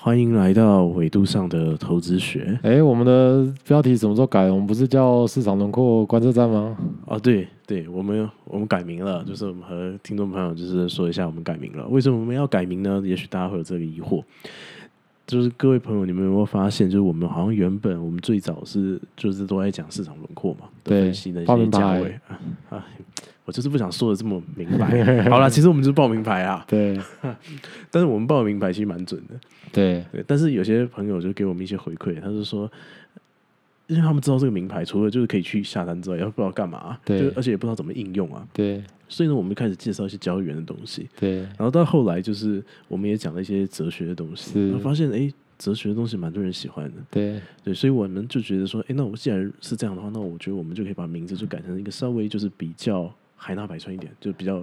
欢迎来到纬度上的投资学。哎，我们的标题什么时候改？我们不是叫市场轮廓观测站吗？哦，对对，我们我们改名了，就是我们和听众朋友就是说一下，我们改名了。为什么我们要改名呢？也许大家会有这个疑惑，就是各位朋友，你们有没有发现，就是我们好像原本我们最早是就是都在讲市场轮廓嘛，对分析的一些价位啊啊，我就是不想说的这么明白。好了，其实我们就是报名牌啊，对 但是我们报名牌其实蛮准的。对对，但是有些朋友就给我们一些回馈，他就说，因为他们知道这个名牌除了就是可以去下单之外，也不知道干嘛，对。就而且也不知道怎么应用啊，对。所以呢，我们就开始介绍一些交易员的东西，对。然后到后来就是我们也讲了一些哲学的东西，是。然后发现哎，哲学的东西蛮多人喜欢的，对。对，所以我们就觉得说，哎，那我既然是这样的话，那我觉得我们就可以把名字就改成一个稍微就是比较海纳百川一点，就比较，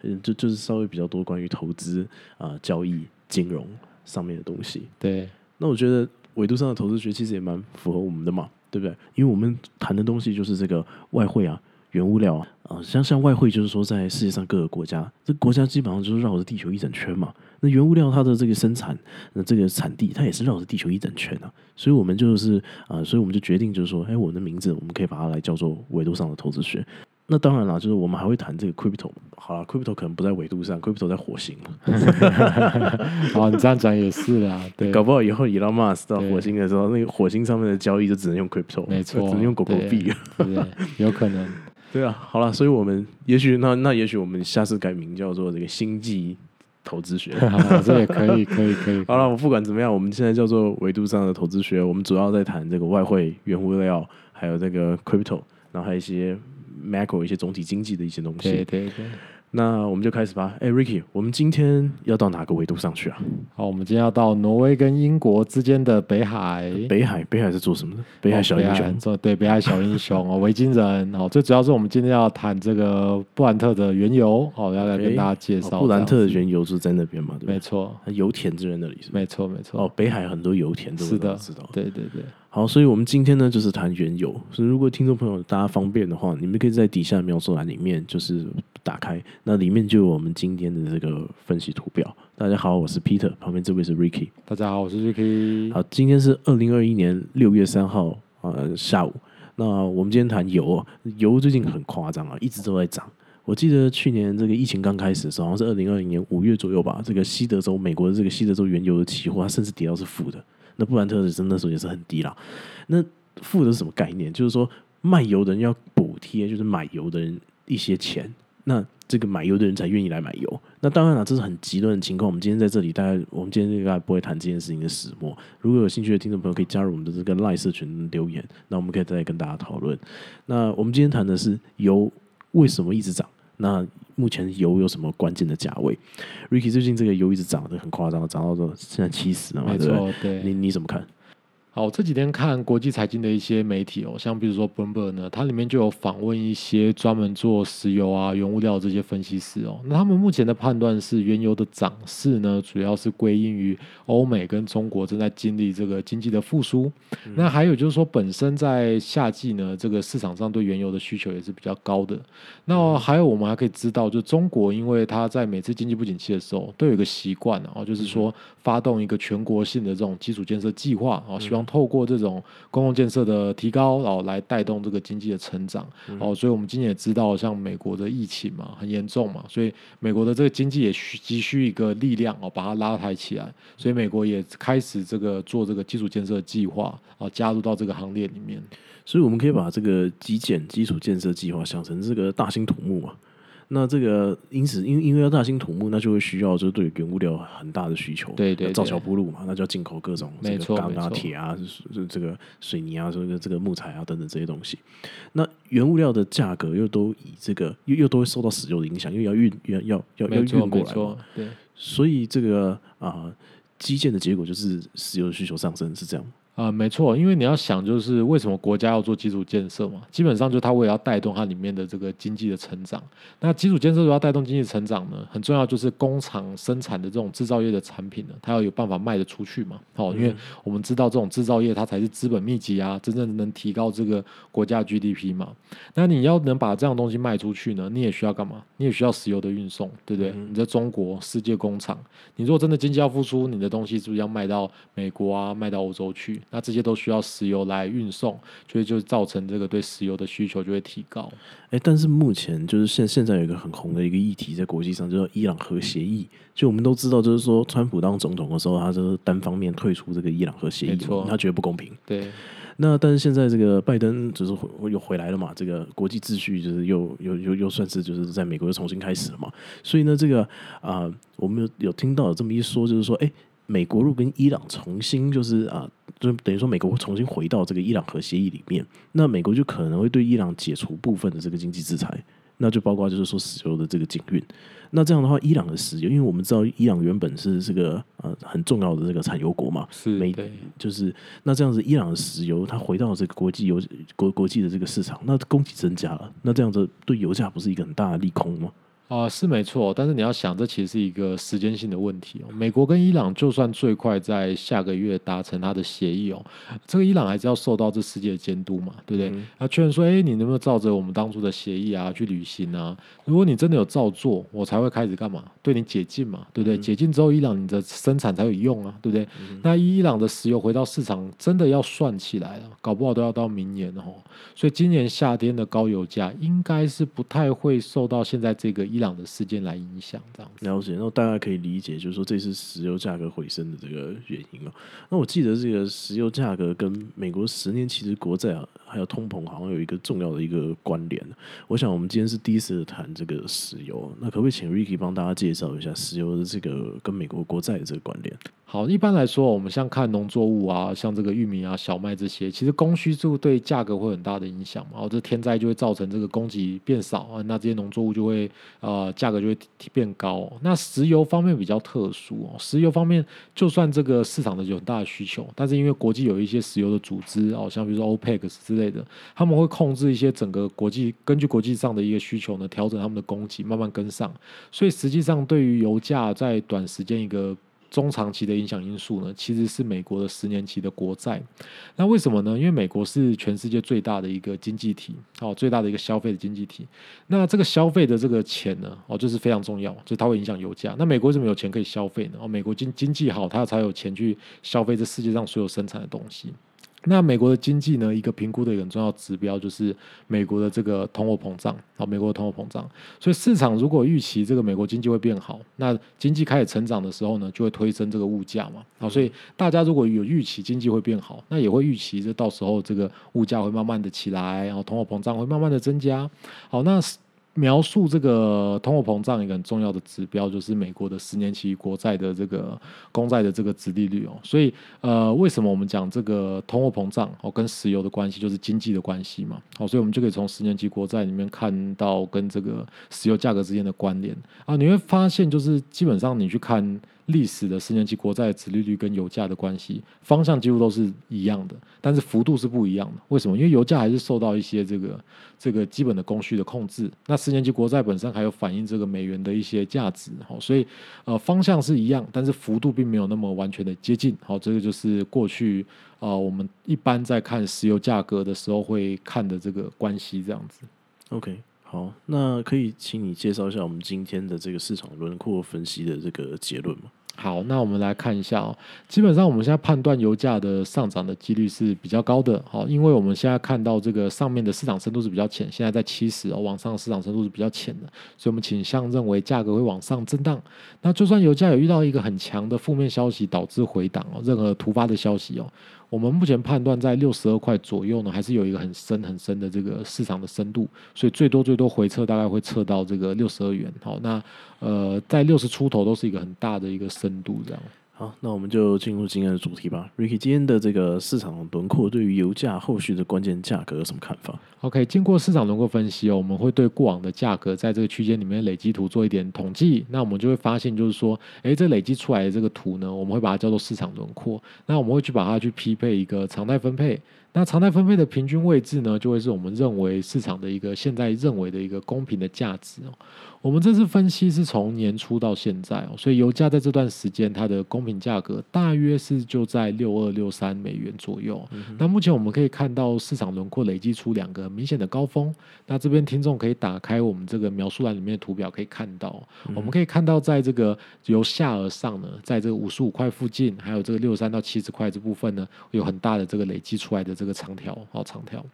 嗯，就就是稍微比较多关于投资啊、交易、金融上面的东西。对。那我觉得纬度上的投资学其实也蛮符合我们的嘛，对不对？因为我们谈的东西就是这个外汇啊、原物料啊，啊、像像外汇就是说在世界上各个国家，这国家基本上就是绕着地球一整圈嘛。那原物料它的这个生产，那这个产地它也是绕着地球一整圈啊。所以我们就是啊、所以我们就决定就是说，哎，我的名字我们可以把它来叫做维度上的投资学。那当然了，就是我们还会谈这个 crypto。好了，crypto 可能不在纬度上，crypto 在火星嘛。好，你这样讲也是啦，对，搞不好以后 Elon Musk 到对火星的时候，那个火星上面的交易就只能用 crypto，没错，只能用狗狗币。对，对有可能，对啊，好了，所以我们也许那那也许我们下次改名叫做这个星际投资学。好这也可以，可以，可以。好了，我不管怎么样，我们现在叫做维度上的投资学，我们主要在谈这个外汇、原物料，还有这个 crypto，然后还有一些 macro 一些总体经济的一些东西。对对对，那我们就开始吧。哎，Ricky，我们今天要到哪个维度上去啊？好，我们今天要到挪威跟英国之间的北海。北海，北海是做什么的？北海哦小英雄。做对北海小英雄哦，维京人哦，最主要是我们今天要谈这个布兰特的原油哦，要来跟大家介绍、哦布兰特的原油是在那边嘛？对不对？没错，油田就在那里？没错，没错，哦，北海很多油田，这是的知道。对对对，好，所以我们今天呢就是谈原油。所以如果听众朋友大家方便的话，你们可以在底下描述栏里面就是打开，那里面就有我们今天的这个分析图表。大家好，我是 Peter，旁边这位是 Ricky。大家好，我是 Ricky，好，今天是二零二一年六月三号呃下午。那我们今天谈油哦，油最近很夸张啊，一直都在涨。我记得去年这个疫情刚开始的时候，好像是二零二零年五月左右吧，这个西德州美国的这个西德州原油的期货，它甚至跌到是负的。那布兰特的真那时候也是很低啦。那负的什么概念？就是说卖油的人要补贴，就是买油的人一些钱。那这个买油的人才愿意来买油。那当然了，这是很极端的情况。我们今天在这里，大概我们今天应该不会谈这件事情的始末。如果有兴趣的听众朋友，可以加入我们的这个赖社群留言，那我们可以再跟大家讨论。那我们今天谈的是油为什么一直涨？那目前油有什么关键的价位？Ricky 最近这个油一直涨得很夸张，涨到说现在七十了对不对。你你怎么看？好，这几天看国际财经的一些媒体哦，像比如说 Bloomberg 呢，它里面就有访问一些专门做石油啊、原物料这些分析师哦。那他们目前的判断是，原油的涨势呢，主要是归因于欧美跟中国正在经历这个经济的复苏。那还有就是说，本身在夏季呢，这个市场上对原油的需求也是比较高的。那还有我们还可以知道，就中国，因为它在每次经济不景气的时候，都有一个习惯哦，就是说发动一个全国性的这种基础建设计划哦，希望透过这种公共建设的提高，然后来带动这个经济的成长哦。所以我们今年也知道，像美国的疫情嘛，很严重嘛，所以美国的这个经济也需急需一个力量哦，把它拉抬起来。所以美国也开始这个做这个基础建设计划哦，加入到这个行列里面。所以我们可以把这个基建基础建设计划想成这个大兴土木嘛。那这个因此，因为因为要大兴土木，那就会需要就是对原物料很大的需求，对对造桥铺路嘛，那就要进口各种这没个钢啊、铁啊、这这个水泥啊、这个这个木材啊等等这些东西。那原物料的价格又都以这个又又都会受到石油的影响，因为要运要要要要运过来嘛，，对。所以这个啊、基建的结果就是石油的需求上升，是这样。啊、没错，因为你要想，就是为什么国家要做基础建设嘛？基本上就它为了要带动它里面的这个经济的成长。那基础建设如果要带动经济成长呢，很重要就是工厂生产的这种制造业的产品呢，它要有办法卖得出去嘛。哦，因为我们知道这种制造业它才是资本密集啊，真正能提高这个国家 GDP 嘛。那你要能把这样东西卖出去呢，你也需要干嘛？你也需要石油的运送，对不对？你在中国世界工厂，你如果真的经济要复苏，你的东西是不是要卖到美国啊，卖到欧洲去？那这些都需要石油来运送，所以就造成这个对石油的需求就会提高。哎，但是目前就是现现在有一个很红的一个议题在国际上，就是伊朗核协议。就我们都知道，就是说川普当总统的时候，他就是单方面退出这个伊朗核协议没错，他觉得不公平。对，那但是现在这个拜登就是回又回来了嘛，这个国际秩序就是又又又又算是就是在美国又重新开始了嘛，所以呢，这个啊、我们有有听到有这么一说，就是说，哎，美国如果跟伊朗重新就是啊、就等于说美国会重新回到这个伊朗核协议里面，那美国就可能会对伊朗解除部分的这个经济制裁。那就包括就是说石油的这个禁运，那这样的话，伊朗的石油，因为我们知道伊朗原本是这个呃很重要的这个产油国嘛，美是对。就是那这样子，伊朗的石油它回到这个国际油国国际的这个市场，那供给增加了，那这样子对油价不是一个很大的利空吗？啊、是没错，但是你要想，这其实是一个时间性的问题哦。美国跟伊朗就算最快在下个月达成他的协议哦，这个伊朗还是要受到这世界的监督嘛，对不对？他确认说，哎，你能不能照着我们当初的协议啊去履行啊？如果你真的有照做，我才会开始干嘛？对你解禁嘛，对不对？解禁之后，伊朗你的生产才有用啊，对不对？那伊朗的石油回到市场，真的要算起来了，搞不好都要到明年哦。所以今年夏天的高油价应该是不太会受到现在这个伊这样的事件来影响，这样。了解，那大家可以理解，就是说这是石油价格回升的这个原因。那我记得这个石油价格跟美国十年期的国债啊，还有通膨好像有一个重要的一个关联。我想我们今天是第一次谈这个石油，那可不可以请 Ricky 帮大家介绍一下石油的这个跟美国国债的这个关联？好，一般来说，我们像看农作物啊，像这个玉米啊、小麦这些，其实供需就对价格会很大的影响嘛。然后，这天灾就会造成这个供给变少啊，那这些农作物就会呃价格就会变高、那石油方面比较特殊哦，石油方面就算这个市场的有很大的需求，但是因为国际有一些石油的组织哦，像比如说 OPEC 之类类的，他们会控制一些整个国际根据国际上的一个需求呢，调整他们的供给，慢慢跟上。所以实际上对于油价在短时间一个中长期的影响因素呢，其实是美国的十年期的国债。那为什么呢？因为美国是全世界最大的一个经济体，哦，最大的一个消费的经济体。那这个消费的这个钱呢，哦，就是非常重要，就是它会影响油价。那美国为什么有钱可以消费呢？哦，美国经经济好，它才有钱去消费这世界上所有生产的东西。那美国的经济呢，一个评估的一个重要指标就是美国的这个通货膨胀，好，美国的通货膨胀。所以市场如果预期这个美国经济会变好，那经济开始成长的时候呢，就会推升这个物价嘛。好，所以大家如果有预期经济会变好，那也会预期这到时候这个物价会慢慢的起来，然后通货膨胀会慢慢的增加。好，那描述这个通货膨胀一个很重要的指标，就是美国的十年期国债的这个公债的这个殖利率哦。所以呃，为什么我们讲这个通货膨胀哦跟石油的关系就是经济的关系嘛？好，所以我们就可以从十年期国债里面看到跟这个石油价格之间的关联啊。你会发现，就是基本上你去看历史的十年期国债的殖利率跟油价的关系方向几乎都是一样的，但是幅度是不一样的。为什么？因为油价还是受到一些这个这个基本的供需的控制。那十年期国债本身还有反映这个美元的一些价值，好，所以呃方向是一样，但是幅度并没有那么完全的接近。好，这个就是过去呃我们一般在看石油价格的时候会看的这个关系，这样子。OK，好，那可以请你介绍一下我们今天的这个市场轮廓分析的这个结论吗？好，那我们来看一下哦。基本上我们现在判断油价的上涨的几率是比较高的，好，因为我们现在看到这个上面的市场深度是比较浅，现在在七十哦，往上市场深度是比较浅的，所以我们倾向认为价格会往上震荡。那就算油价有遇到一个很强的负面消息导致回档哦，任何突发的消息哦，我们目前判断在六十二块左右呢，还是有一个很深很深的这个市场的深度，所以最多最多回撤大概会测到这个六十二元。好，那呃在六十出头都是一个很大的一个深度这样。好，那我们就进入今天的主题吧。Ricky，今天的这个市场轮廓对于油价后续的关键价格有什么看法？OK，经过市场轮廓分析哦，我们会对过往的价格在这个区间里面累积图做一点统计，那我们就会发现，就是说，哎，这累积出来的这个图呢，我们会把它叫做市场轮廓，那我们会去把它去匹配一个常态分配。那常态分配的平均位置呢，就会是我们认为市场的一个现在认为的一个公平的价值哦。我们这次分析是从年初到现在哦，所以油价在这段时间它的公平价格大约是就在六二六三美元左右。那目前我们可以看到市场轮廓累积出两个明显的高峰。那这边听众可以打开我们这个描述栏里面的图表，可以看到，我们可以看到在这个由下而上呢，在这个五十五块附近，还有这个六十三到七十块这部分呢，有很大的这个累积出来的这个长条，好长条。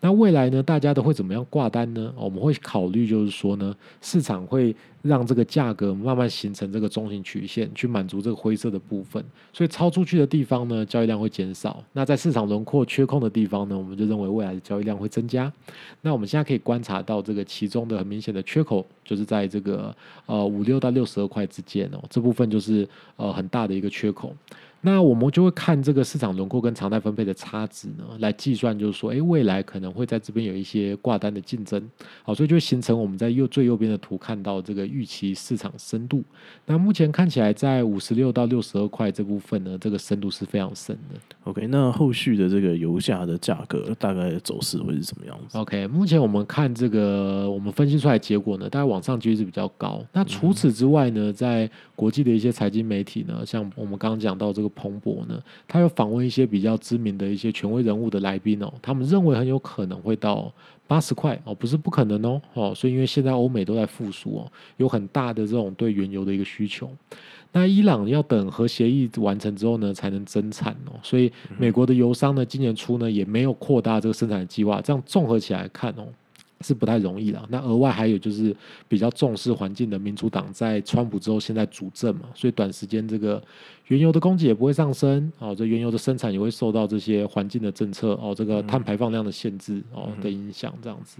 那未来呢，大家都会怎么样挂单呢？我们会考虑就是说呢，市场会让这个价格慢慢形成这个中型曲线，去满足这个灰色的部分。所以超出去的地方呢，交易量会减少。那在市场轮廓缺空的地方呢，我们就认为未来的交易量会增加。那我们现在可以观察到这个其中的很明显的缺口，就是在这个呃五六到六十二块之间哦，这部分就是呃很大的一个缺口。那我们就会看这个市场轮廓跟常态分配的差值呢，来计算，就是说，诶，未来可能会在这边有一些挂单的竞争，好，所以就会形成我们在右最右边的图看到这个预期市场深度。那目前看起来在五十六到六十二块这部分呢，这个深度是非常深的。OK，那后续的这个油价的价格大概走势会是什么样子？OK，目前我们看这个我们分析出来结果呢，大概往上几率是比较高。那除此之外呢，在国际的一些财经媒体呢，像我们刚刚讲到这个彭博呢，他有访问一些比较知名的一些权威人物的来宾哦，他们认为很有可能会到八十块哦，不是不可能哦哦，所以因为现在欧美都在复苏哦，有很大的这种对原油的一个需求。那伊朗要等核协议完成之后呢，才能增产哦，所以美国的油商呢，今年初呢也没有扩大这个生产计划，这样综合起来看哦。是不太容易了。那额外还有就是比较重视环境的民主党，在川普之后现在主政嘛，所以短时间这个原油的供给也不会上升哦，这原油的生产也会受到这些环境的政策哦，这个碳排放量的限制哦的影响这样子。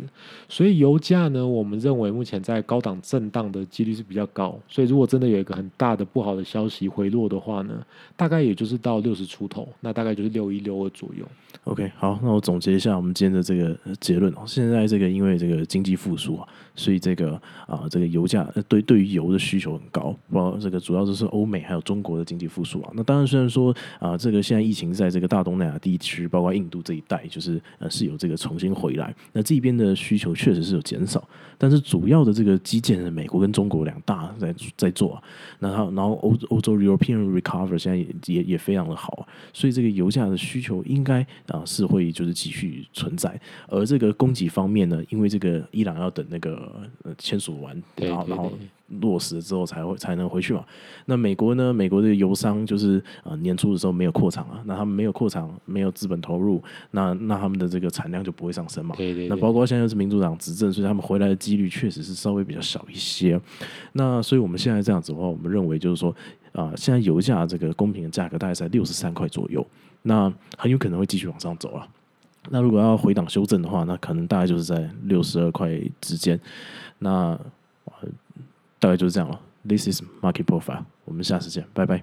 所以油价呢，我们认为目前在高档震荡的几率是比较高。所以如果真的有一个很大的不好的消息回落的话呢，大概也就是到六十出头，那大概就是六一六二左右。OK，好，那我总结一下我们今天的这个呃结论哦。现在这个因为这个经济复苏啊，所以这个啊、这个油价对对于油的需求很高，包这个主要就是欧美还有中国的经济复苏啊。那当然虽然说啊、这个现在疫情在这个大东南亚地区，包括印度这一带，就是呃是有这个重新回来，那这边的需求确实是有减少，但是主要的这个基建是，美国跟中国两大在在做啊。那它然后欧欧洲 European recover 现在也也也非常的好啊，所以这个油价的需求应该啊是会就是继续存在，而这个供给方面呢，因为这个伊朗要等那个呃签署完，然后然后落实之后才会才能回去嘛。那美国呢，美国的油商就是呃年初的时候没有扩厂啊，那他们没有扩厂，没有资本投入，那那他们的这个产量就不会上升嘛。对对对那包括现在又是民主党执政，所以他们回来的几率确实是稍微比较小一些。那所以我们现在这样子的话，我们认为就是说，啊、现在油价这个公平的价格大概在六十三块左右，那很有可能会继续往上走了。那如果要回档修正的话，那可能大概就是在六十二块之间。那、大概就是这样了。This is Market Profile，我们下次见，拜拜。